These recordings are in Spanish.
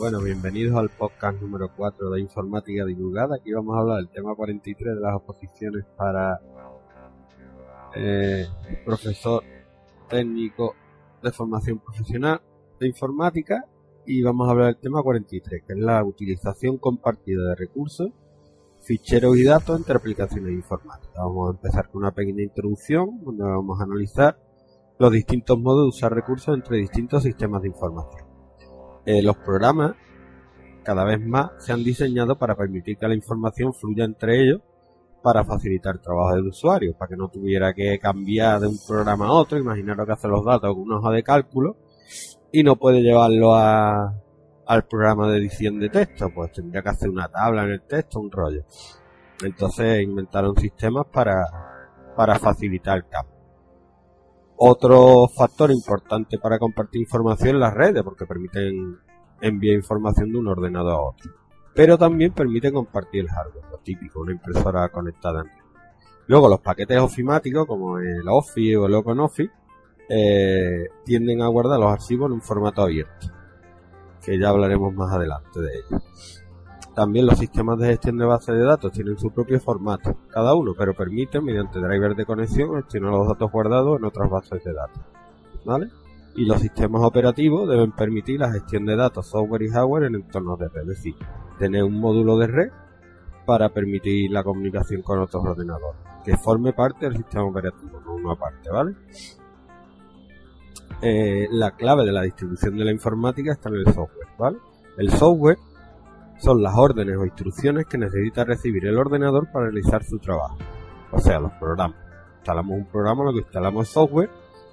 Bueno, bienvenidos al podcast número 4 de Informática Divulgada. Aquí vamos a hablar del tema 43 de las oposiciones para eh, profesor técnico de formación profesional de informática y vamos a hablar del tema 43, que es la utilización compartida de recursos, ficheros y datos entre aplicaciones informáticas. Vamos a empezar con una pequeña introducción donde vamos a analizar los distintos modos de usar recursos entre distintos sistemas de información. Eh, los programas cada vez más se han diseñado para permitir que la información fluya entre ellos para facilitar el trabajo del usuario, para que no tuviera que cambiar de un programa a otro, imaginaros que hace los datos con una hoja de cálculo y no puede llevarlo a, al programa de edición de texto, pues tendría que hacer una tabla en el texto, un rollo. Entonces inventaron sistemas para, para facilitar el cambio. Otro factor importante para compartir información es las redes, porque permiten enviar información de un ordenador a otro. Pero también permite compartir el hardware, lo típico, una impresora conectada en. Luego los paquetes ofimáticos, como el Office o el OpenOffice, eh, tienden a guardar los archivos en un formato abierto, que ya hablaremos más adelante de ello. También los sistemas de gestión de bases de datos tienen su propio formato, cada uno, pero permiten, mediante drivers de conexión, gestionar los datos guardados en otras bases de datos. ¿Vale? Y los sistemas operativos deben permitir la gestión de datos, software y hardware en entornos de red, es decir, tener un módulo de red para permitir la comunicación con otros ordenadores, que forme parte del sistema operativo, no uno aparte, ¿vale? Eh, la clave de la distribución de la informática está en el software, ¿vale? El software son las órdenes o instrucciones que necesita recibir el ordenador para realizar su trabajo. O sea, los programas. Instalamos un programa, lo que instalamos es software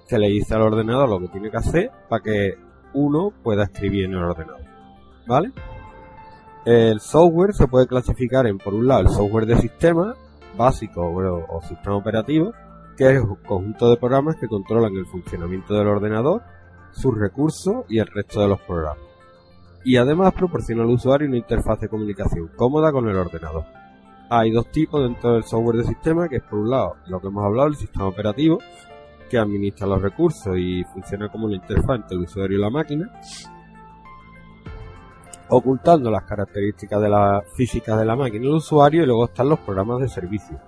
que le dice al ordenador lo que tiene que hacer para que uno pueda escribir en el ordenador. ¿Vale? El software se puede clasificar en, por un lado, el software de sistema básico o, o sistema operativo, que es un conjunto de programas que controlan el funcionamiento del ordenador, sus recursos y el resto de los programas y además proporciona al usuario una interfaz de comunicación cómoda con el ordenador. Hay dos tipos dentro del software de sistema, que es por un lado lo que hemos hablado, el sistema operativo, que administra los recursos y funciona como una interfaz entre el usuario y la máquina, ocultando las características de la física de la máquina y el usuario, y luego están los programas de servicio,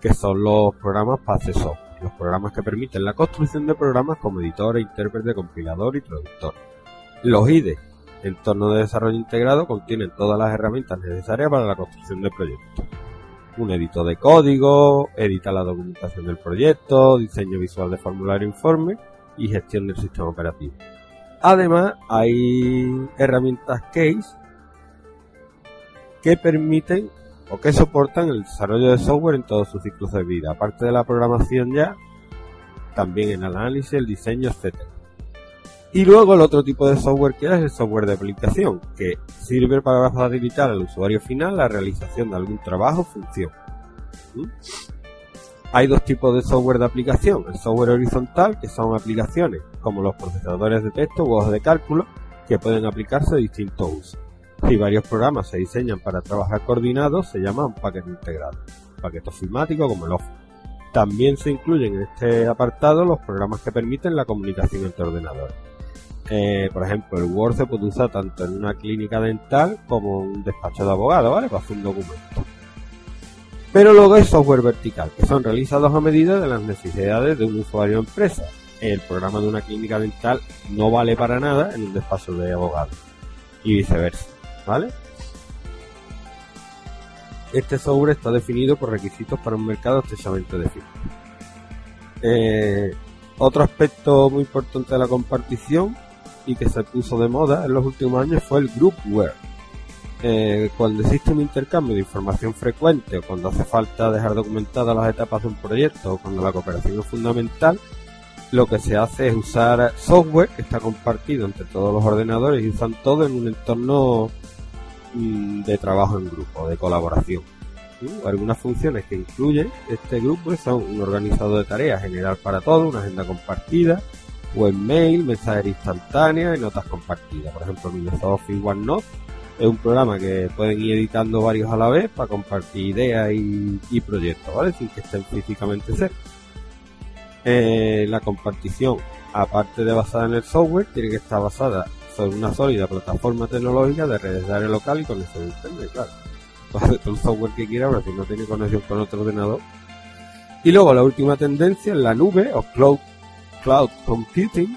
que son los programas PACE software, los programas que permiten la construcción de programas como editor, intérprete, compilador y traductor. Los IDE, entorno de desarrollo integrado contienen todas las herramientas necesarias para la construcción del proyecto. Un editor de código, edita la documentación del proyecto, diseño visual de formulario informe y gestión del sistema operativo. Además, hay herramientas case que permiten o que soportan el desarrollo de software en todos sus ciclos de vida. Aparte de la programación ya, también el análisis, el diseño, etcétera. Y luego el otro tipo de software que es el software de aplicación, que sirve para facilitar al usuario final la realización de algún trabajo o función. ¿Mm? Hay dos tipos de software de aplicación. El software horizontal, que son aplicaciones como los procesadores de texto u hojas de cálculo, que pueden aplicarse a distintos usos. Si varios programas se diseñan para trabajar coordinados, se llama un paquete integrado. paquete ofimático como el Office. También se incluyen en este apartado los programas que permiten la comunicación entre ordenadores. Eh, por ejemplo, el Word se puede usar tanto en una clínica dental como en un despacho de abogado, ¿vale? Para hacer un documento. Pero luego hay software vertical, que son realizados a medida de las necesidades de un usuario o empresa. El programa de una clínica dental no vale para nada en un despacho de abogado. Y viceversa, ¿vale? Este software está definido por requisitos para un mercado estrechamente definido. Eh, otro aspecto muy importante de la compartición y que se puso de moda en los últimos años fue el groupware. Eh, cuando existe un intercambio de información frecuente o cuando hace falta dejar documentadas las etapas de un proyecto o cuando la cooperación es fundamental, lo que se hace es usar software que está compartido entre todos los ordenadores y usan todo en un entorno mm, de trabajo en grupo, de colaboración. Algunas funciones que incluyen este grupo son un organizador de tareas general para todos, una agenda compartida, webmail, mensajería instantánea y notas compartidas. Por ejemplo, Microsoft Office OneNote es un programa que pueden ir editando varios a la vez para compartir ideas y, proyectos, ¿vale? Sin que estén físicamente cerca. Eh, la compartición, aparte de basada en el software, tiene que estar basada sobre una sólida plataforma tecnológica de redes de área local y conexión a internet, claro. Todo el software que quiera, pero si no tiene conexión con otro ordenador. Y luego la última tendencia en la nube o cloud, cloud computing,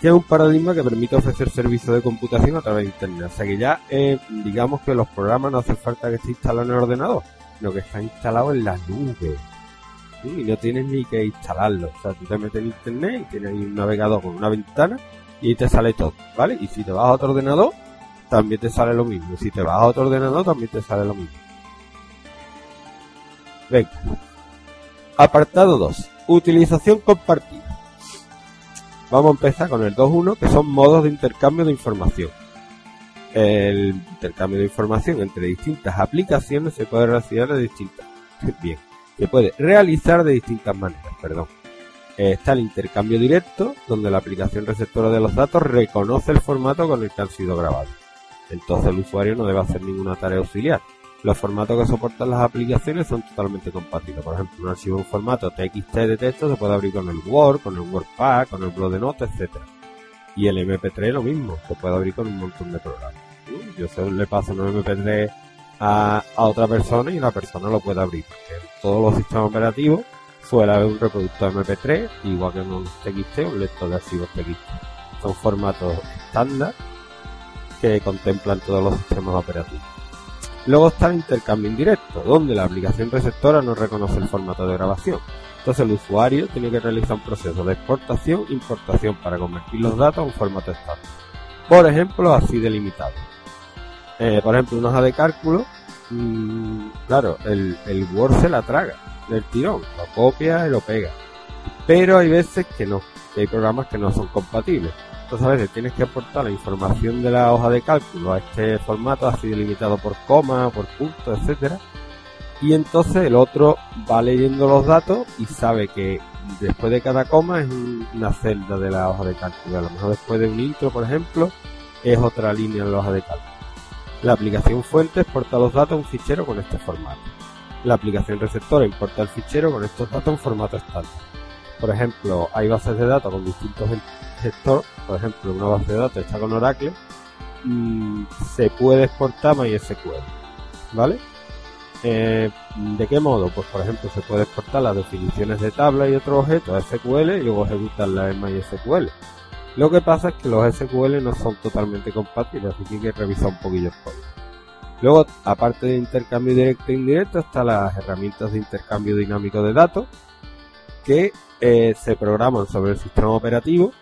que es un paradigma que permite ofrecer servicios de computación a través de internet. O sea que ya eh, digamos que los programas no hace falta que esté instalado en el ordenador, sino que está instalado en la nube y no tienes ni que instalarlo. O sea, tú te metes en internet y tienes ahí un navegador con una ventana y te sale todo, ¿vale? Y si te vas a otro ordenador, también te sale lo mismo. Si te vas a otro ordenador, también te sale lo mismo. Venga. Apartado 2. Utilización compartida. Vamos a empezar con el 2.1, que son modos de intercambio de información. El intercambio de información entre distintas aplicaciones se puede realizar de distintas. Bien se puede realizar de distintas maneras, perdón. Está el intercambio directo, donde la aplicación receptora de los datos reconoce el formato con el que han sido grabados. Entonces el usuario no debe hacer ninguna tarea auxiliar. Los formatos que soportan las aplicaciones son totalmente compatibles. Por ejemplo, un archivo en formato TXT de texto se puede abrir con el Word, con el WordPad, con el blog de notas, etc. Y el MP3 lo mismo, se puede abrir con un montón de programas. Yo se le paso un MP3 a, otra persona y la persona lo puede abrir. Porque en todos los sistemas operativos suele haber un reproductor MP3, igual que en un TXT un lector de archivos TXT. Son formatos estándar que contemplan todos los sistemas operativos. Luego está el intercambio indirecto, donde la aplicación receptora no reconoce el formato de grabación. Entonces el usuario tiene que realizar un proceso de exportación e importación para convertir los datos a un formato estándar. Por ejemplo, así delimitado. Eh, por ejemplo, una hoja de cálculo, mm, claro, el, el Word se la traga del tirón, lo copia y lo pega. Pero hay veces que no, que hay programas que no son compatibles. Entonces a veces tienes que aportar la información de la hoja de cálculo a este formato así delimitado por coma, por punto, etcétera. Y entonces el otro va leyendo los datos y sabe que después de cada coma es una celda de la hoja de cálculo. A lo mejor después de un intro, por ejemplo, es otra línea en la hoja de cálculo. La aplicación fuente exporta los datos a un fichero con este formato. La aplicación receptora importa el fichero con estos datos en formato estándar. Por ejemplo, hay bases de datos con distintos gestores. Por ejemplo, una base de datos está con Oracle. Mm, se puede exportar MySQL. ¿Vale? Eh, ¿De qué modo? Pues por ejemplo se puede exportar las definiciones de tabla y otros objetos a SQL y luego ejecutarlas en MySQL. Lo que pasa es que los SQL no son totalmente compatibles, así que hay que revisar un poquillo el código. Luego, aparte de intercambio directo e indirecto, están las herramientas de intercambio dinámico de datos que eh, se programan sobre el sistema operativo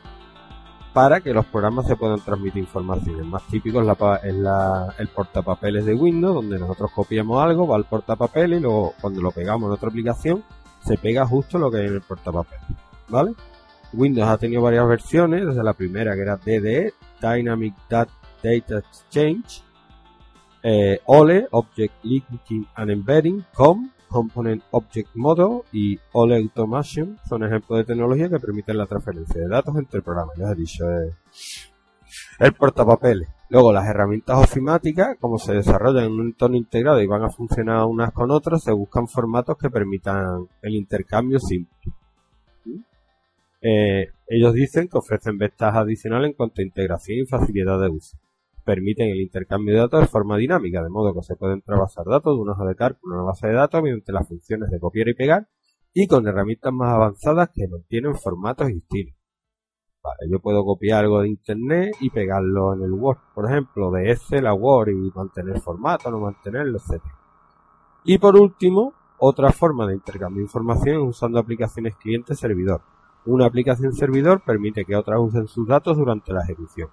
para que los programas se puedan transmitir información. El más típico es, la, el portapapeles de Windows, donde nosotros copiamos algo, va al portapapeles y luego cuando lo pegamos en otra aplicación, se pega justo lo que hay en el portapapeles. ¿Vale? Windows ha tenido varias versiones, desde la primera que era DDE, Dynamic Data Exchange, eh, OLE, Object Linking and Embedding, COM, Component Object Model y OLE Automation son ejemplos de tecnología que permiten la transferencia de datos entre programas. Ya he dicho, eh, el portapapeles. Luego las herramientas ofimáticas, como se desarrollan en un entorno integrado y van a funcionar unas con otras, se buscan formatos que permitan el intercambio simple. Eh, ellos dicen que ofrecen ventajas adicionales en cuanto a integración y facilidad de uso. Permiten el intercambio de datos de forma dinámica, de modo que se pueden trasvasar datos de una hoja de cálculo a una base de datos mediante las funciones de copiar y pegar y con herramientas más avanzadas que no tienen formatos distintos. Vale, yo puedo copiar algo de internet y pegarlo en el Word, por ejemplo, de Excel a Word y mantener formato, no mantenerlo, etc. Y por último, otra forma de intercambio de información es usando aplicaciones cliente-servidor una aplicación servidor permite que otras usen sus datos durante la ejecución.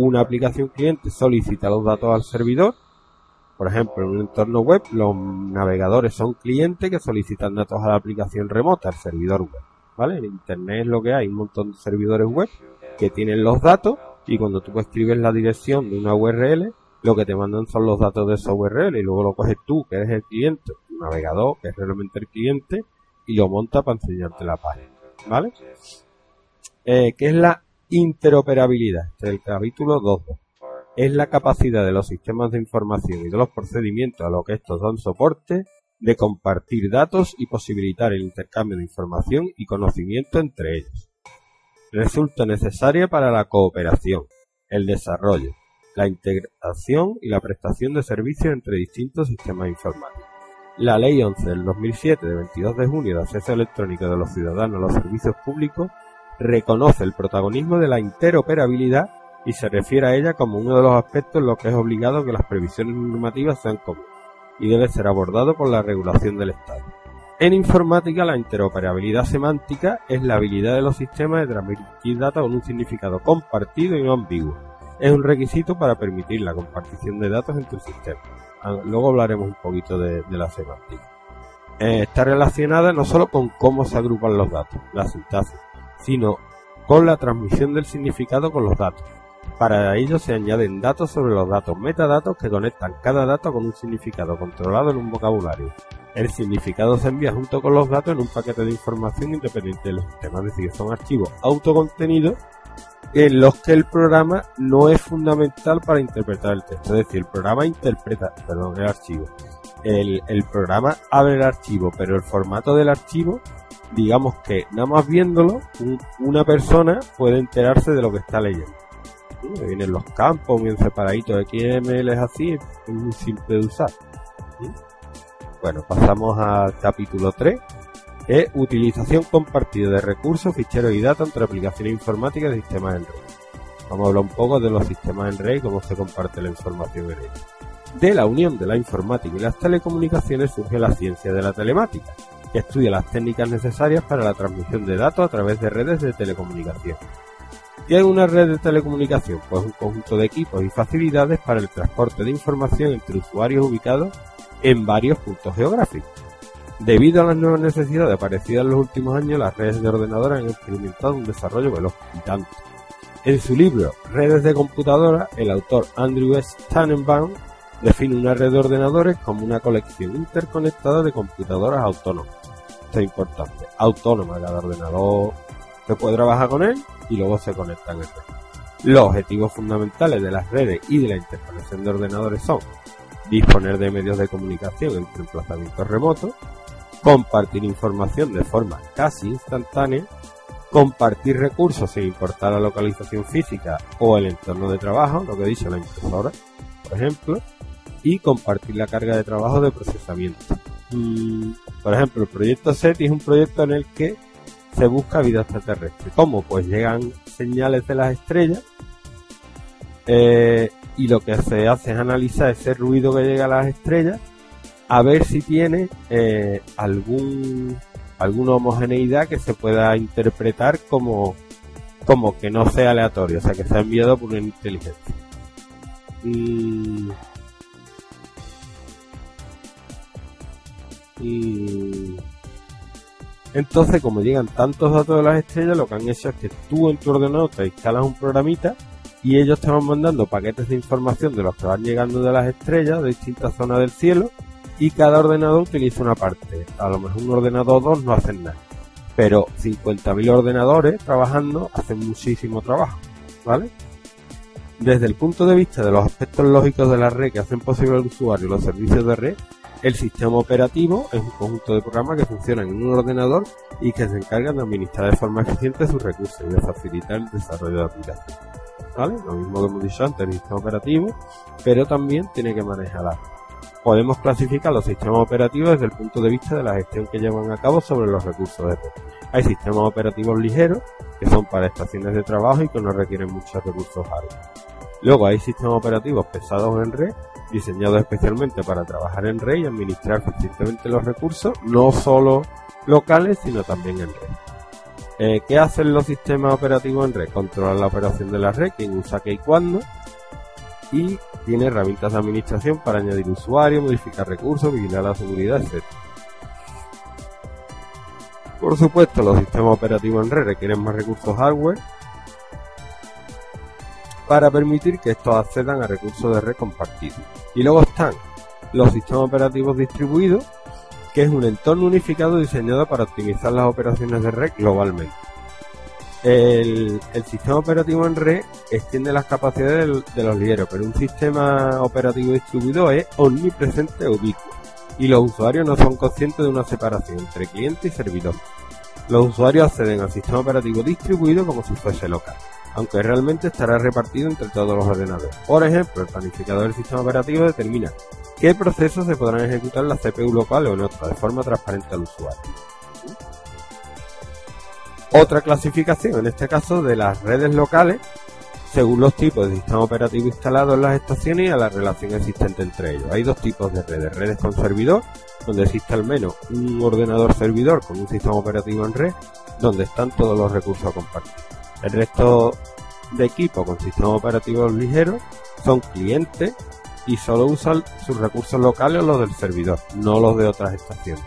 Una aplicación cliente solicita los datos al servidor. Por ejemplo, en un entorno web, los navegadores son clientes que solicitan datos a la aplicación remota, al servidor web. ¿vale? En Internet es lo que hay, un montón de servidores web que tienen los datos y cuando tú escribes la dirección de una URL, lo que te mandan son los datos de esa URL y luego lo coges tú, que eres el cliente, tu navegador, que es realmente el cliente, y lo monta para enseñarte la página, ¿vale? Eh, ¿Qué es la interoperabilidad? Este es el capítulo 2 es la capacidad de los sistemas de información y de los procedimientos a los que estos dan soporte de compartir datos y posibilitar el intercambio de información y conocimiento entre ellos. Resulta necesaria para la cooperación, el desarrollo, la integración y la prestación de servicios entre distintos sistemas informáticos. La Ley 11 del 2007 de 22 de junio de acceso electrónico de los ciudadanos a los servicios públicos reconoce el protagonismo de la interoperabilidad y se refiere a ella como uno de los aspectos en los que es obligado que las previsiones normativas sean comunes y debe ser abordado por la regulación del Estado. En informática, la interoperabilidad semántica es la habilidad de los sistemas de transmitir datos con un significado compartido y no ambiguo. Es un requisito para permitir la compartición de datos entre sistemas. Ah, luego hablaremos un poquito de, la semántica. Eh, está relacionada no solo con cómo se agrupan los datos, la sintaxis, sino con la transmisión del significado con los datos. Para ello se añaden datos sobre los datos, metadatos que conectan cada dato con un significado controlado en un vocabulario. El significado se envía junto con los datos en un paquete de información independiente del sistema, es decir, son archivos autocontenidos en los que el programa no es fundamental para interpretar el texto, es decir, el programa interpreta, perdón, el archivo. El, el programa abre el archivo, pero el formato del archivo digamos que nada más viéndolo, una persona puede enterarse de lo que está leyendo vienen los campos bien separaditos. XML es así, es muy simple de usar. Bueno, pasamos al capítulo 3, que es utilización compartida de recursos, ficheros y datos entre aplicaciones informáticas y sistemas en red. Vamos a hablar un poco de los sistemas en red y cómo se comparte la información en ellos. De la unión de la informática y las telecomunicaciones surge la ciencia de la telemática, que estudia las técnicas necesarias para la transmisión de datos a través de redes de telecomunicación ¿Qué es una red de telecomunicación? Pues un conjunto de equipos y facilidades para el transporte de información entre usuarios ubicados en varios puntos geográficos. Debido a las nuevas necesidades aparecidas en los últimos años, las redes de ordenadores han experimentado un desarrollo veloz y tanto. En su libro Redes de computadoras, el autor Andrew S. Tannenbaum define una red de ordenadores como una colección interconectada de computadoras autónomas. Esto es importante. Autónoma, cada ordenador se puede trabajar con él y luego se conectan entre Los objetivos fundamentales de las redes y de la interconexión de ordenadores son disponer de medios de comunicación entre emplazamientos remotos, compartir información de forma casi instantánea, compartir recursos sin importar la localización física o el entorno de trabajo, lo que dice la impresora, por ejemplo, y compartir la carga de trabajo de procesamiento. Mm, por ejemplo, el proyecto SETI es un proyecto en el que se busca vida extraterrestre. ¿Cómo? Pues llegan señales de las estrellas eh, y lo que se hace es analizar ese ruido que llega a las estrellas a ver si tiene eh, algún alguna homogeneidad que se pueda interpretar como como que no sea aleatorio, o sea que se ha enviado por una inteligencia. Y, y entonces, como llegan tantos datos de las estrellas, lo que han hecho es que tú en tu ordenador te instalas un programita y ellos te van mandando paquetes de información de los que van llegando de las estrellas de distintas zonas del cielo y cada ordenador utiliza una parte. A lo mejor un ordenador o dos no hacen nada. Pero 50.000 ordenadores trabajando hacen muchísimo trabajo. ¿Vale? Desde el punto de vista de los aspectos lógicos de la red que hacen posible al usuario los servicios de red, el sistema operativo es un conjunto de programas que funcionan en un ordenador y que se encargan de administrar de forma eficiente sus recursos y de facilitar el desarrollo de aplicaciones. ¿Vale? Lo mismo que hemos dicho antes, el sistema operativo, pero también tiene que manejar Podemos clasificar los sistemas operativos desde el punto de vista de la gestión que llevan a cabo sobre los recursos de red. Hay sistemas operativos ligeros, que son para estaciones de trabajo y que no requieren muchos recursos hardware. Luego hay sistemas operativos pesados en red, diseñados especialmente para trabajar en red y administrar eficientemente los recursos, no solo locales, sino también en red. Eh, ¿Qué hacen los sistemas operativos en red? Controlar la operación de la red, quién usa qué y cuándo, y tiene herramientas de administración para añadir usuarios, modificar recursos, vigilar la seguridad, etc. Por supuesto, los sistemas operativos en red requieren más recursos hardware para permitir que estos accedan a recursos de red compartidos. Y luego están los sistemas operativos distribuidos, que es un entorno unificado diseñado para optimizar las operaciones de red globalmente. El, sistema operativo en red extiende las capacidades de los lideros, pero un sistema operativo distribuido es omnipresente e ubicuo, y los usuarios no son conscientes de una separación entre cliente y servidor. Los usuarios acceden al sistema operativo distribuido como si fuese local aunque realmente estará repartido entre todos los ordenadores. Por ejemplo, el planificador del sistema operativo determina qué procesos se podrán ejecutar en la CPU local o en otra, de forma transparente al usuario. Otra clasificación, en este caso, de las redes locales, según los tipos de sistema operativo instalado en las estaciones y a la relación existente entre ellos. Hay dos tipos de redes, redes con servidor, donde existe al menos un ordenador servidor con un sistema operativo en red, donde están todos los recursos compartidos. El resto de equipos con sistemas operativos ligeros son clientes y solo usan sus recursos locales o los del servidor, no los de otras estaciones.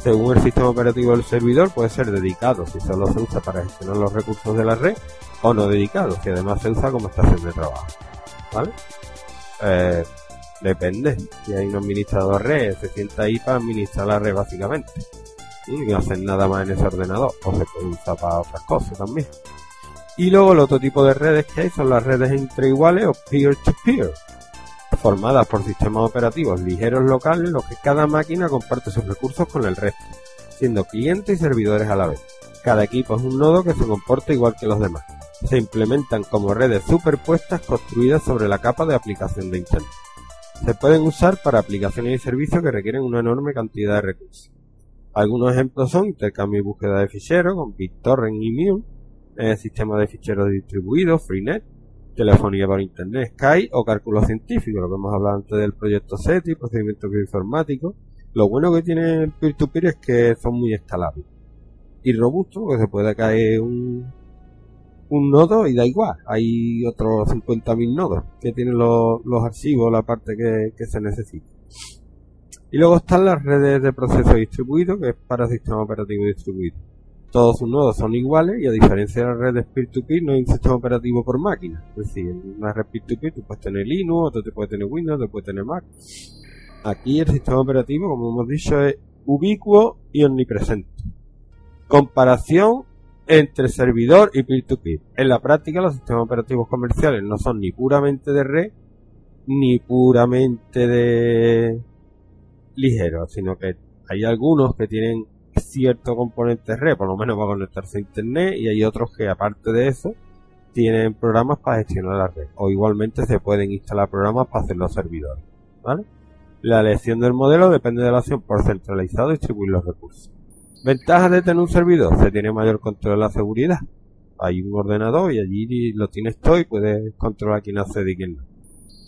Según el sistema operativo del servidor puede ser dedicado si solo se usa para gestionar los recursos de la red o no dedicado si además se usa como estación de trabajo. ¿Vale? Eh, depende. Si hay un administrador red, se sienta ahí para administrar la red básicamente. Y no hacen nada más en ese ordenador. O se puede usar para otras cosas también. Y luego el otro tipo de redes que hay son las redes entre iguales o peer-to-peer, formadas por sistemas operativos ligeros locales en los que cada máquina comparte sus recursos con el resto, siendo clientes y servidores a la vez. Cada equipo es un nodo que se comporta igual que los demás. Se implementan como redes superpuestas construidas sobre la capa de aplicación de Internet. Se pueden usar para aplicaciones y servicios que requieren una enorme cantidad de recursos. Algunos ejemplos son intercambio y búsqueda de ficheros con BitTorrent y Mule, eh, sistema de ficheros distribuidos, Freenet, telefonía por internet, Sky o cálculo científico, lo que hemos hablado antes del proyecto SETI, procedimiento bioinformático. Lo bueno que tiene el peer-to-peer es que son muy escalables y robustos, porque se puede caer un, un nodo y da igual. Hay otros 50.000 nodos que tienen los, archivos, la parte que, que, se necesita. Y luego están las redes de proceso distribuido, que es para sistema operativo distribuido. Todos sus nodos son iguales y a diferencia de las redes peer-to-peer no hay un sistema operativo por máquina. Es decir, en una red peer-to-peer tú puedes tener Linux, otro te puede tener Windows, otro puede tener Mac. Aquí el sistema operativo, como hemos dicho, es ubicuo y omnipresente. Comparación entre servidor y peer-to-peer. En la práctica los sistemas operativos comerciales no son ni puramente de red ni puramente de ligero, sino que hay algunos que tienen cierto componente red, por lo menos para conectarse a internet, y hay otros que aparte de eso tienen programas para gestionar la red. O igualmente se pueden instalar programas para hacer los servidores. ¿vale? La elección del modelo depende de la opción por centralizado distribuir los recursos. Ventajas de tener un servidor. Se tiene mayor control de la seguridad. Hay un ordenador y allí lo tienes todo y puedes controlar quién accede y quién no.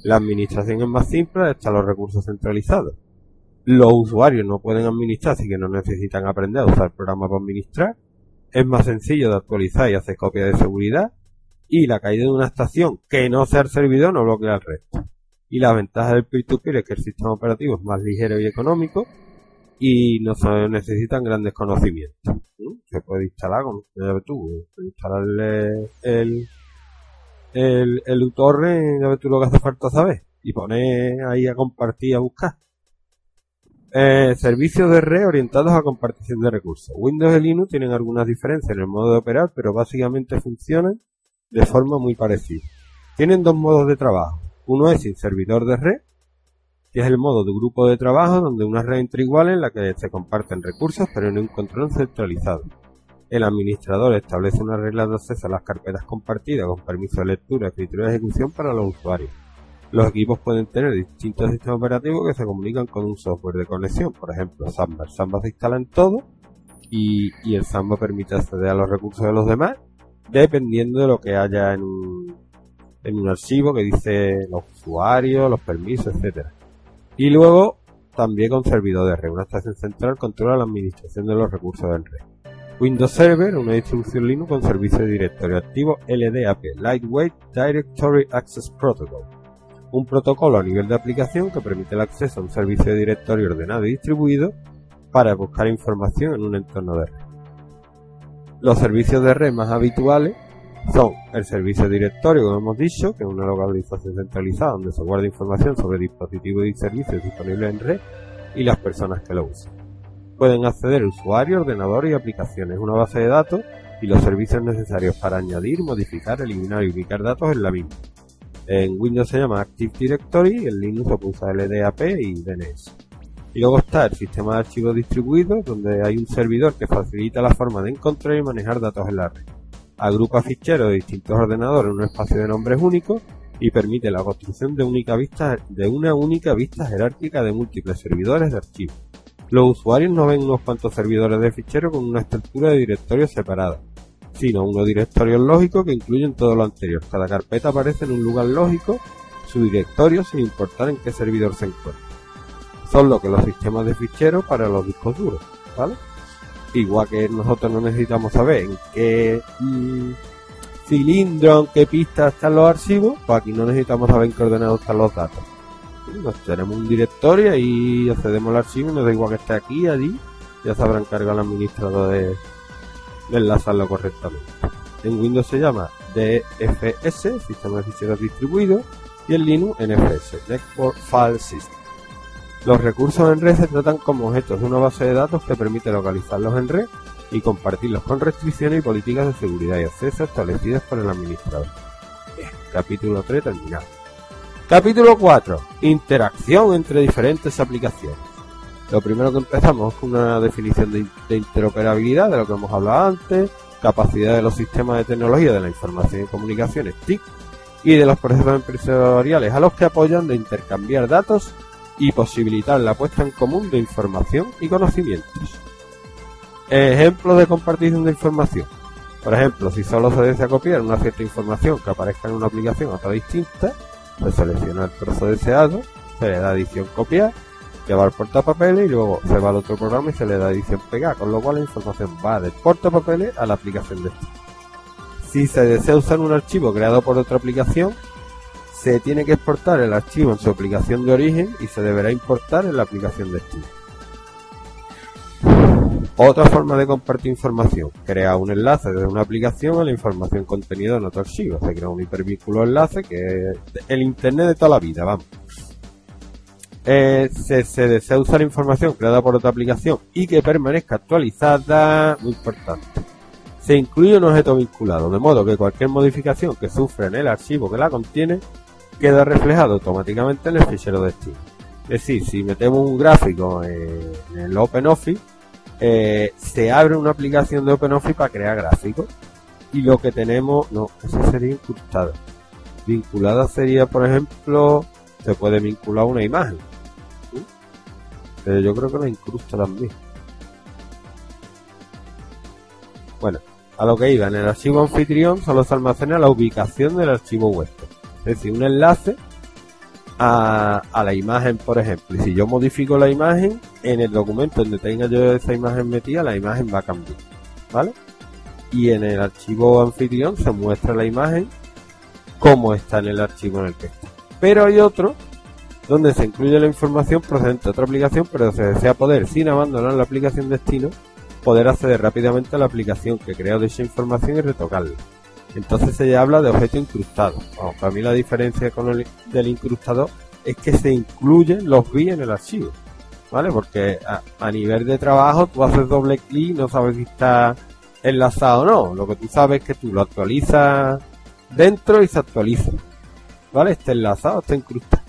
La administración es más simple, están los recursos centralizados los usuarios no pueden administrar, así que no necesitan aprender a usar el programa para administrar. Es más sencillo de actualizar y hacer copia de seguridad. Y la caída de una estación que no sea el servidor no bloquea el resto. Y la ventaja del peer-to-peer es que el sistema operativo es más ligero y económico y no se necesitan grandes conocimientos. Se puede instalar con, tú, instalarle el, el, el uTorrent, ya ves tú lo que hace falta saber, y poner ahí a compartir, a buscar. Eh, servicios de red orientados a compartición de recursos. Windows y Linux tienen algunas diferencias en el modo de operar, pero básicamente funcionan de forma muy parecida. Tienen dos modos de trabajo. Uno es sin servidor de red, que es el modo de grupo de trabajo donde una red entre iguales en la que se comparten recursos pero en un control centralizado. El administrador establece una regla de acceso a las carpetas compartidas con permiso de lectura, escritura y ejecución para los usuarios. Los equipos pueden tener distintos sistemas operativos que se comunican con un software de conexión, por ejemplo Samba. Samba se instala en todo y, el Samba permite acceder a los recursos de los demás dependiendo de lo que haya en un, en un archivo que dice los usuarios, los permisos, etcétera. Y luego también con servidor de red. Una estación central controla la administración de los recursos del red. Windows Server, una distribución Linux con servicio de directorio activo LDAP, Lightweight Directory Access Protocol un protocolo a nivel de aplicación que permite el acceso a un servicio de directorio ordenado y distribuido para buscar información en un entorno de red. Los servicios de red más habituales son el servicio directorio, como hemos dicho, que es una localización centralizada donde se guarda información sobre dispositivos y servicios disponibles en red y las personas que lo usan. Pueden acceder usuarios, ordenadores y aplicaciones, una base de datos y los servicios necesarios para añadir, modificar, eliminar y ubicar datos en la misma. En Windows se llama Active Directory, en Linux usa LDAP y DNS. Y luego está el sistema de archivos distribuidos, donde hay un servidor que facilita la forma de encontrar y manejar datos en la red. Agrupa ficheros de distintos ordenadores en un espacio de nombres únicos y permite la construcción de, única vista, de una única vista jerárquica de múltiples servidores de archivos. Los usuarios no ven unos cuantos servidores de ficheros con una estructura de directorios separada, sino unos directorios lógicos que incluyen todo lo anterior. Cada carpeta aparece en un lugar lógico, su directorio sin importar en qué servidor se encuentra. Son lo que los sistemas de ficheros para los discos duros, ¿vale? Igual que nosotros no necesitamos saber en qué mm, cilindro, en qué pista están los archivos, pues aquí no necesitamos saber en qué ordenado están los datos. Tenemos un directorio y accedemos al archivo nos da igual que esté aquí, allí, ya se habrá encargado el administrador de enlazarlo correctamente. En Windows se llama DFS, Sistema de Ficheros Distribuidos, y en Linux NFS, Network File System. Los recursos en red se tratan como objetos de una base de datos que permite localizarlos en red y compartirlos con restricciones y políticas de seguridad y acceso establecidas por el administrador. capítulo 3 terminado. Capítulo 4. Interacción entre diferentes aplicaciones. Lo primero que empezamos es con una definición de, interoperabilidad, de lo que hemos hablado antes, capacidad de los sistemas de tecnología de la información y comunicaciones TIC y de los procesos empresariales a los que apoyan de intercambiar datos y posibilitar la puesta en común de información y conocimientos. Ejemplos de compartición de información. Por ejemplo, si solo se desea copiar una cierta información que aparezca en una aplicación otra distinta, se selecciona el trozo deseado, se le da edición copiar, que va al portapapeles y luego se va al otro programa y se le da edición pegar, con lo cual la información va del portapapeles a la aplicación de Si se desea usar un archivo creado por otra aplicación, se tiene que exportar el archivo en su aplicación de origen y se deberá importar en la aplicación de destino. Otra forma de compartir información. Crea un enlace desde una aplicación a la información contenida en otro archivo. Se crea un hipervínculo enlace que es el Internet de toda la vida, vamos. Eh, se, se, desea usar información creada por otra aplicación y que permanezca actualizada, muy importante. Se incluye un objeto vinculado, de modo que cualquier modificación que sufra en el archivo que la contiene queda reflejado automáticamente en el fichero destino. Es decir, si metemos un gráfico en el OpenOffice, eh, se abre una aplicación de OpenOffice para crear gráficos. Y lo que tenemos, no, eso sería incrustada. Vinculada sería, por ejemplo, se puede vincular una imagen. Pero yo creo que la incrusta también. Bueno, a lo que iba, en el archivo anfitrión solo se almacena la ubicación del archivo huésped. Es decir, un enlace a, a, la imagen, por ejemplo. Y si yo modifico la imagen, en el documento donde tenga yo esa imagen metida, la imagen va a cambiar. ¿Vale? Y en el archivo anfitrión se muestra la imagen como está en el archivo en el que está. Pero hay otro donde se incluye la información procedente de otra aplicación, pero se desea poder, sin abandonar la aplicación destino, poder acceder rápidamente a la aplicación que creó esa información y retocarla. Entonces se habla de objeto incrustado. para mí la diferencia con el del incrustado es que se incluyen los bits en el archivo. ¿Vale? Porque a, nivel de trabajo tú haces doble clic no sabes si está enlazado o no. Lo que tú sabes es que tú lo actualizas dentro y se actualiza. ¿Vale? Está enlazado, está incrustado.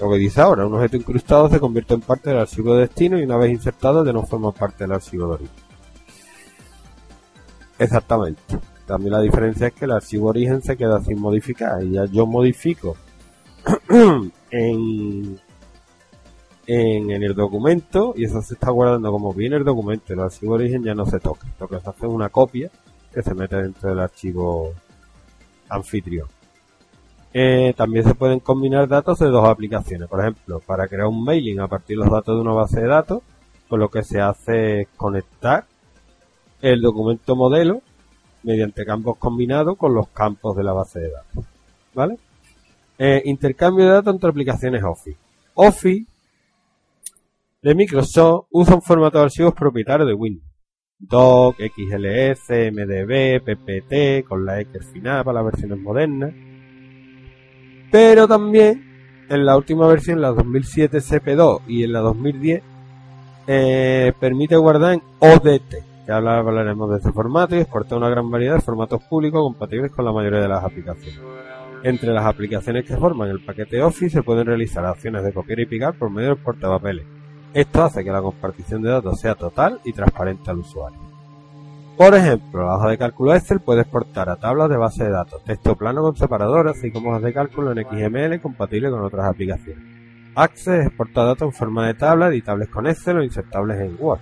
Lo que dice ahora, un objeto incrustado se convierte en parte del archivo de destino y una vez insertado ya no forma parte del archivo de origen. Exactamente. También la diferencia es que el archivo origen se queda sin modificar y ya yo modifico en, en, el documento y eso se está guardando como viene el documento. El archivo origen ya no se toca. Lo que se hace es una copia que se mete dentro del archivo anfitrión. Eh, también se pueden combinar datos de dos aplicaciones. Por ejemplo, para crear un mailing a partir de los datos de una base de datos, pues lo que se hace es conectar el documento modelo mediante campos combinados con los campos de la base de datos. ¿Vale? Eh, intercambio de datos entre aplicaciones Office. Office de Microsoft usa un formato de archivos propietario de Windows. DOC, XLS, MDB, PPT, con la X final para las versiones modernas. Pero también en la última versión, la 2007 CP2 y en la 2010, eh, permite guardar en ODT, que ahora hablaremos de este formato y exporta una gran variedad de formatos públicos compatibles con la mayoría de las aplicaciones. Entre las aplicaciones que forman el paquete Office se pueden realizar acciones de copiar y picar por medio del portapapeles. Esto hace que la compartición de datos sea total y transparente al usuario. Por ejemplo, la hoja de cálculo Excel puede exportar a tablas de base de datos, texto plano con separadores, así como hojas de cálculo en XML compatible con otras aplicaciones. Access exporta datos en forma de tabla, editables con Excel o insertables en Word.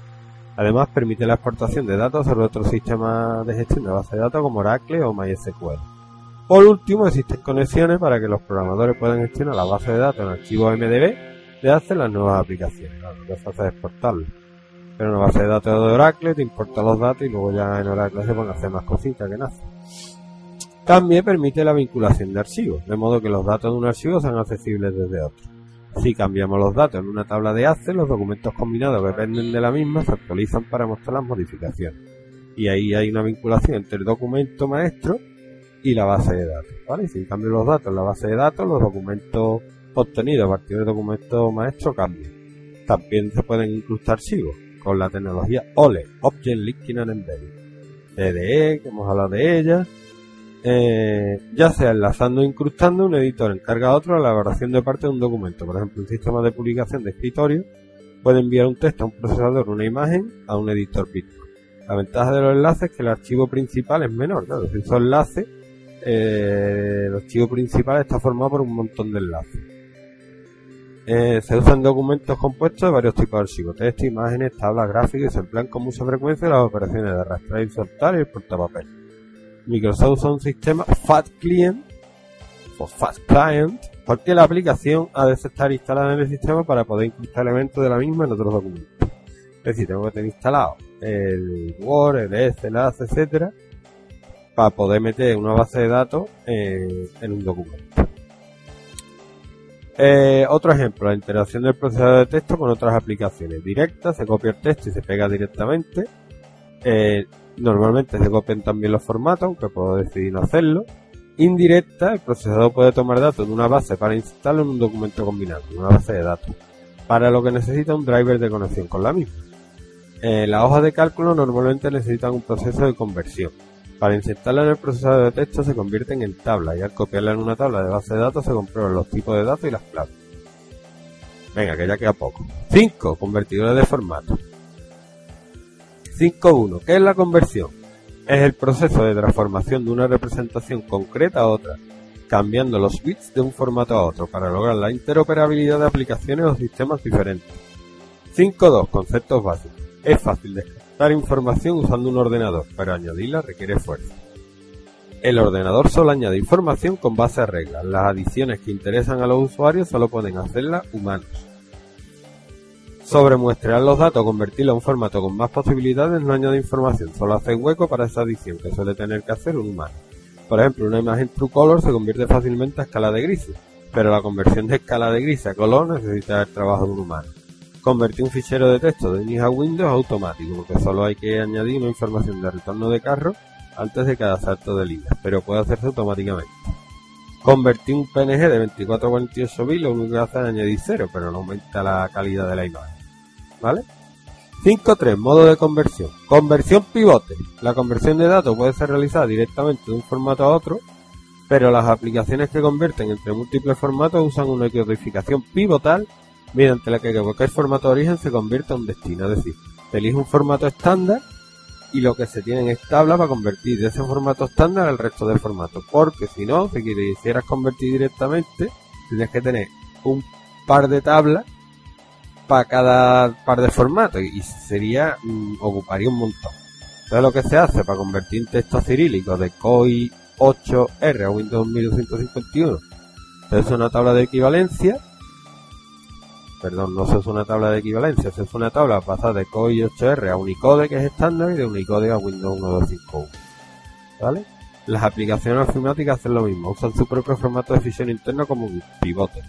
Además, permite la exportación de datos sobre otros sistemas de gestión de base de datos como Oracle o MySQL. Por último, existen conexiones para que los programadores puedan gestionar la base de datos en archivos MDB de hacer las nuevas aplicaciones. lo que se hace es. Pero una base de datos de Oracle te importa los datos y luego ya en Oracle se pueden hacer más cositas que nada. También permite la vinculación de archivos, de modo que los datos de un archivo sean accesibles desde otro. Si cambiamos los datos en una tabla de Access, los documentos combinados que dependen de la misma se actualizan para mostrar las modificaciones. Y ahí hay una vinculación entre el documento maestro y la base de datos. ¿vale? Si cambio los datos en la base de datos, los documentos obtenidos a partir del documento maestro cambian. También se pueden incrustar archivos con la tecnología OLE, Object Linking and Embedding. EDE, que hemos hablado de ella, eh, ya sea enlazando o incrustando, un editor encarga a otro la elaboración de parte de un documento. Por ejemplo, un sistema de publicación de escritorio puede enviar un texto a un procesador, una imagen, a un editor bitmap. La ventaja de los enlaces es que el archivo principal es menor, enlaces, eh, el archivo principal está formado por un montón de enlaces. Eh, se usan documentos compuestos de varios tipos de archivos, texto, imágenes, tablas gráficas y se emplean con mucha frecuencia las operaciones de arrastrar y soltar y el portapapel. Microsoft usa un sistema Fat Client o Fat Client porque la aplicación ha de estar instalada en el sistema para poder incrustar elementos de la misma en otros documentos. Es decir, tengo que tener instalado el Word, el Excel, etcétera, para poder meter una base de datos en un documento. Eh, otro ejemplo, la interacción del procesador de texto con otras aplicaciones. Directa, se copia el texto y se pega directamente. Eh, Normalmente se copian también los formatos, aunque puedo decidir no hacerlo. Indirecta, el procesador puede tomar datos de una base para instalarlo en un documento combinado, una base de datos, para lo que necesita un driver de conexión con la misma. Eh, las hojas de cálculo normalmente necesitan un proceso de conversión. Para insertarla en el procesador de texto se convierten en tablas y al copiarla en una tabla de base de datos se comprueban los tipos de datos y las claves. Venga, que ya queda poco. 5. Convertidores de formato. 5.1. ¿Qué es la conversión? Es el proceso de transformación de una representación concreta a otra, cambiando los bits de un formato a otro para lograr la interoperabilidad de aplicaciones o sistemas diferentes. 5.2. Conceptos básicos. Es fácil descartar información usando un ordenador, pero añadirla requiere esfuerzo. El ordenador solo añade información con base a reglas. Las adiciones que interesan a los usuarios solo pueden hacerlas humanos. Sobre muestrear los datos, convertirlo a un formato con más posibilidades no añade información, solo hace hueco para esa adición que suele tener que hacer un humano. Por ejemplo, una imagen True Color se convierte fácilmente a escala de grises, pero la conversión de escala de gris a color necesita el trabajo de un humano. Convertir un fichero de texto de Unix a Windows automático, porque solo hay que añadir una información de retorno de carro antes de cada salto de líneas, pero puede hacerse automáticamente. Convertir un PNG de 24 a 48 bits lo único que hace es añadir cero, pero no aumenta la calidad de la imagen. ¿vale? 5.3. Modo de conversión. Conversión pivote. La conversión de datos puede ser realizada directamente de un formato a otro, pero las aplicaciones que convierten entre múltiples formatos usan una codificación pivotal mediante la que cualquier formato de origen se convierte a un destino. Es decir, se elige un formato estándar y lo que se tiene es tabla para convertir de ese formato estándar al resto de formatos. Porque si no, si quisieras convertir directamente, tienes que tener un par de tablas para cada par de formatos y sería mm, ocuparía un montón. Entonces lo que se hace para convertir texto cirílico de COI 8R a Windows 1251 se usa una tabla de equivalencia perdón, no se usa una tabla de equivalencia, se usa una tabla pasada de COI 8R a Unicode que es estándar y de Unicode a Windows 1251 ¿vale? Las aplicaciones informáticas hacen lo mismo, usan su propio formato de fisión interno como pivote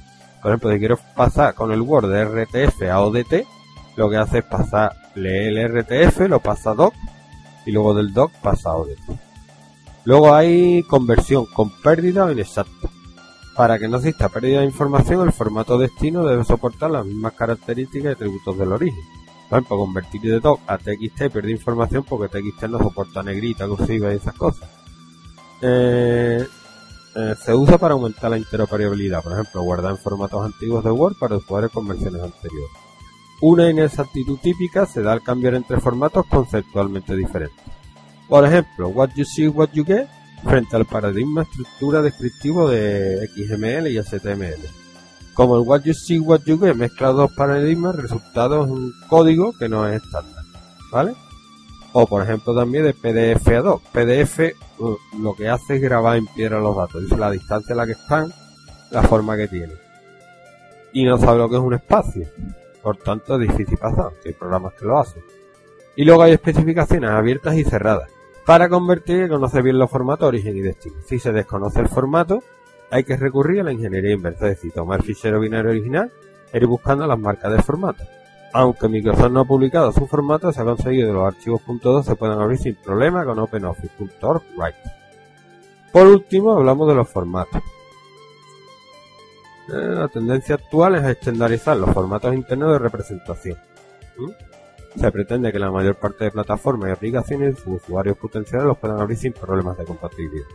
por ejemplo, si quiero pasar con el Word de RTF a ODT, lo que hace es pasar, lee el RTF, lo pasa a DOC y luego del doc pasa a ODT. Luego hay conversión con pérdida o inexacta. Para que no exista pérdida de información, el formato destino debe soportar las mismas características y atributos del origen. Por ejemplo, convertir de doc a TXT pierde información porque TXT no soporta negrita, cursiva y esas cosas. Eh, eh, se usa para aumentar la interoperabilidad, por ejemplo, guardar en formatos antiguos de Word para usuarios con versiones anteriores. Una inexactitud típica se da al cambiar entre formatos conceptualmente diferentes. Por ejemplo, what you see, what you get, frente al paradigma estructura descriptivo de XML y HTML. Como el what you see, what you get mezcla dos paradigmas, resultado es un código que no es estándar. ¿Vale? O por ejemplo también de PDF a doc. PDF uh, lo que hace es grabar en piedra los datos. Dice la distancia a la que están, la forma que tienen. Y no sabe lo que es un espacio. Por tanto es difícil pasar, que hay programas que lo hacen. Y luego hay especificaciones abiertas y cerradas. Para convertir, conoce bien los formatos origen y destino. Si se desconoce el formato, hay que recurrir a la ingeniería inversa, es decir, tomar el fichero binario original e ir buscando las marcas del formato aunque Microsoft no ha publicado su formato, se ha conseguido que los archivos .2 se puedan abrir sin problema con OpenOffice.org. Por último, hablamos de los formatos. Eh, la tendencia actual es estandarizar los formatos internos de representación. ¿Mm? Se pretende que la mayor parte de plataformas y aplicaciones sus usuarios potenciales los puedan abrir sin problemas de compatibilidad.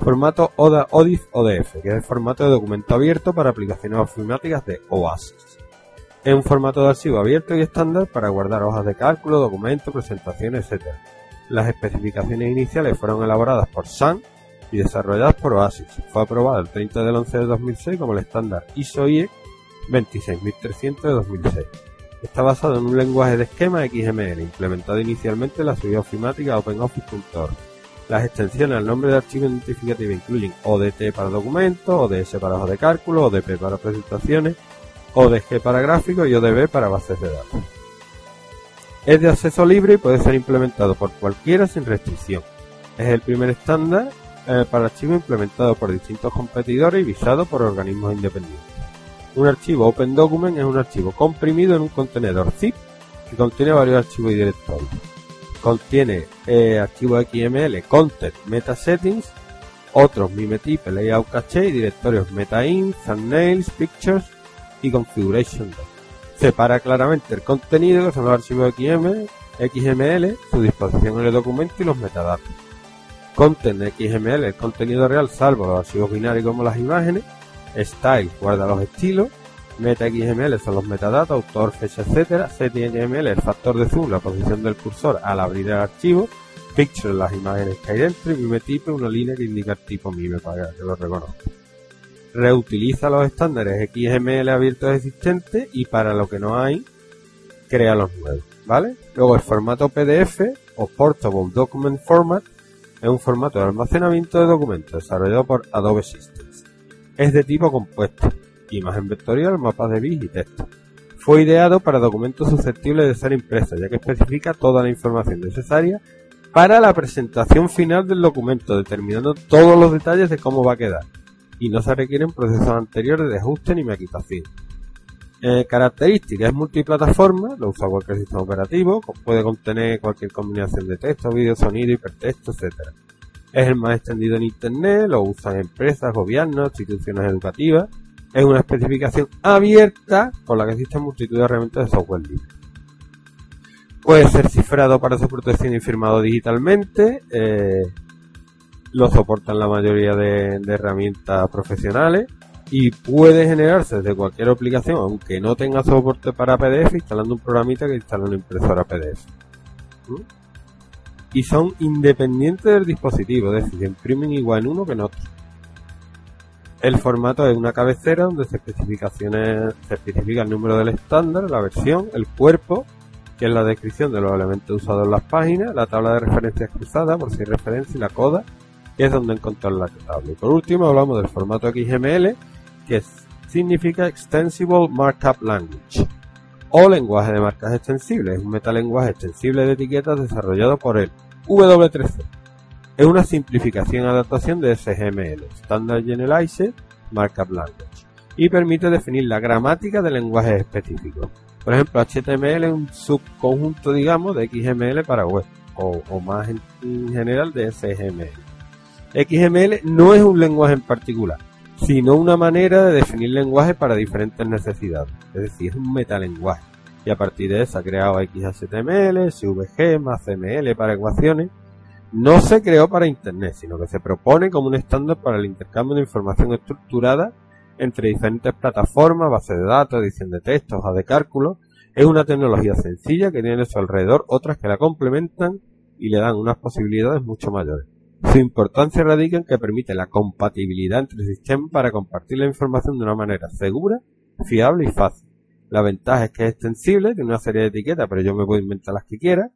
Formato ODA, ODIF ODF, que es el formato de documento abierto para aplicaciones ofimáticas de OASIS. Es un formato de archivo abierto y estándar para guardar hojas de cálculo, documentos, presentaciones, etc. Las especificaciones iniciales fueron elaboradas por SAN y desarrolladas por Oasis. Fue aprobado el 30 del 11 de 2006 como el estándar ISO IE 26300 de 2006. Está basado en un lenguaje de esquema XML implementado inicialmente en la subida ofimática OpenOffice.org. Las extensiones al nombre de archivo identificativo incluyen ODT para documentos, ODS para hojas de cálculo, ODP para presentaciones, ODG para gráficos y ODB para bases de datos. Es de acceso libre y puede ser implementado por cualquiera sin restricción. Es el primer estándar eh, para archivos implementado por distintos competidores y visado por organismos independientes. Un archivo Open Document es un archivo comprimido en un contenedor zip que contiene varios archivos y directorios. Contiene eh, archivos XML, content, meta settings, otros mimetype, layout cache y directorios meta-int, thumbnails, pictures, y Configuration Separa claramente el contenido, que son los archivos XML, XML, su disposición en el documento y los metadatos. Content XML, el contenido real, salvo los archivos binarios como las imágenes. Style, guarda los estilos. Meta XML son los metadatos, autor, fecha, etc. XML, el factor de zoom, la posición del cursor al abrir el archivo. Picture, las imágenes que hay dentro. Y mime tipo, una línea que indica el tipo mime para que lo reconozca reutiliza los estándares XML abiertos existentes y para lo que no hay, crea los nuevos, ¿vale? Luego el formato PDF o Portable Document Format es un formato de almacenamiento de documentos desarrollado por Adobe Systems. Es de tipo compuesto, imagen vectorial, mapas de bits y texto. Fue ideado para documentos susceptibles de ser impresos, ya que especifica toda la información necesaria para la presentación final del documento, determinando todos los detalles de cómo va a quedar y no se requieren procesos anteriores de ajuste ni maquitación. Eh, características es multiplataforma, lo usa cualquier sistema operativo, puede contener cualquier combinación de texto, vídeo, sonido, hipertexto, etc. Es el más extendido en Internet, lo usan empresas, gobiernos, instituciones educativas. Es una especificación abierta con la que existen multitud de herramientas de software libre. Puede ser cifrado para su protección y firmado digitalmente. Eh, lo soportan la mayoría de, herramientas profesionales y puede generarse desde cualquier aplicación, aunque no tenga soporte para PDF, instalando un programita que instala una impresora PDF. ¿Mm? Y son independientes del dispositivo, es decir, se imprimen igual en uno que en otro. El formato es una cabecera donde se, especificaciones, se especifica el número del estándar, la versión, el cuerpo, que es la descripción de los elementos usados en las páginas, la tabla de referencias cruzada, por si hay referencia, y la coda, que es donde encontrar la tabla. Y por último hablamos del formato XML, que significa Extensible Markup Language, o lenguaje de marcas extensibles, es un metalenguaje extensible de etiquetas desarrollado por el W3C. Es una simplificación y adaptación de SGML, Standard Generalized Markup Language, y permite definir la gramática de lenguajes específicos. Por ejemplo, HTML es un subconjunto, digamos, de XML para web o, más en, general de XML. XML no es un lenguaje en particular, sino una manera de definir lenguaje para diferentes necesidades. Es decir, es un metalenguaje. Y a partir de eso ha creado XHTML, SVG, más CML para ecuaciones. No se creó para Internet, sino que se propone como un estándar para el intercambio de información estructurada entre diferentes plataformas, bases de datos, edición de textos, o de cálculos. Es una tecnología sencilla que tiene a su alrededor otras que la complementan y le dan unas posibilidades mucho mayores. Su importancia radica en que permite la compatibilidad entre sistemas para compartir la información de una manera segura, fiable y fácil. La ventaja es que es extensible, tiene una serie de etiquetas, pero yo me puedo inventar las que quiera.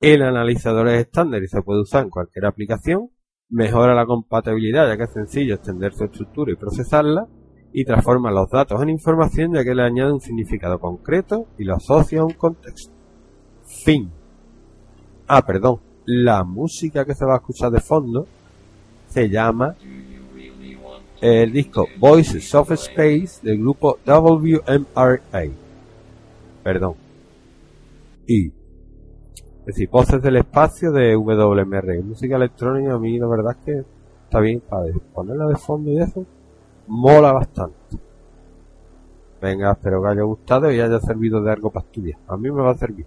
El analizador es estándar y se puede usar en cualquier aplicación. Mejora la compatibilidad ya que es sencillo extender su estructura y procesarla y transforma los datos en información ya que le añade un significado concreto y lo asocia a un contexto. Fin. Ah, perdón. La música que se va a escuchar de fondo se llama el disco Voices of Space del grupo WMRA. Perdón. Y. Es decir, Voces del Espacio de WMRA. Música electrónica a mí la verdad es que está bien para ponerla de fondo y eso mola bastante. Venga, espero que haya gustado y haya servido de algo para estudiar. A mí me va a servir.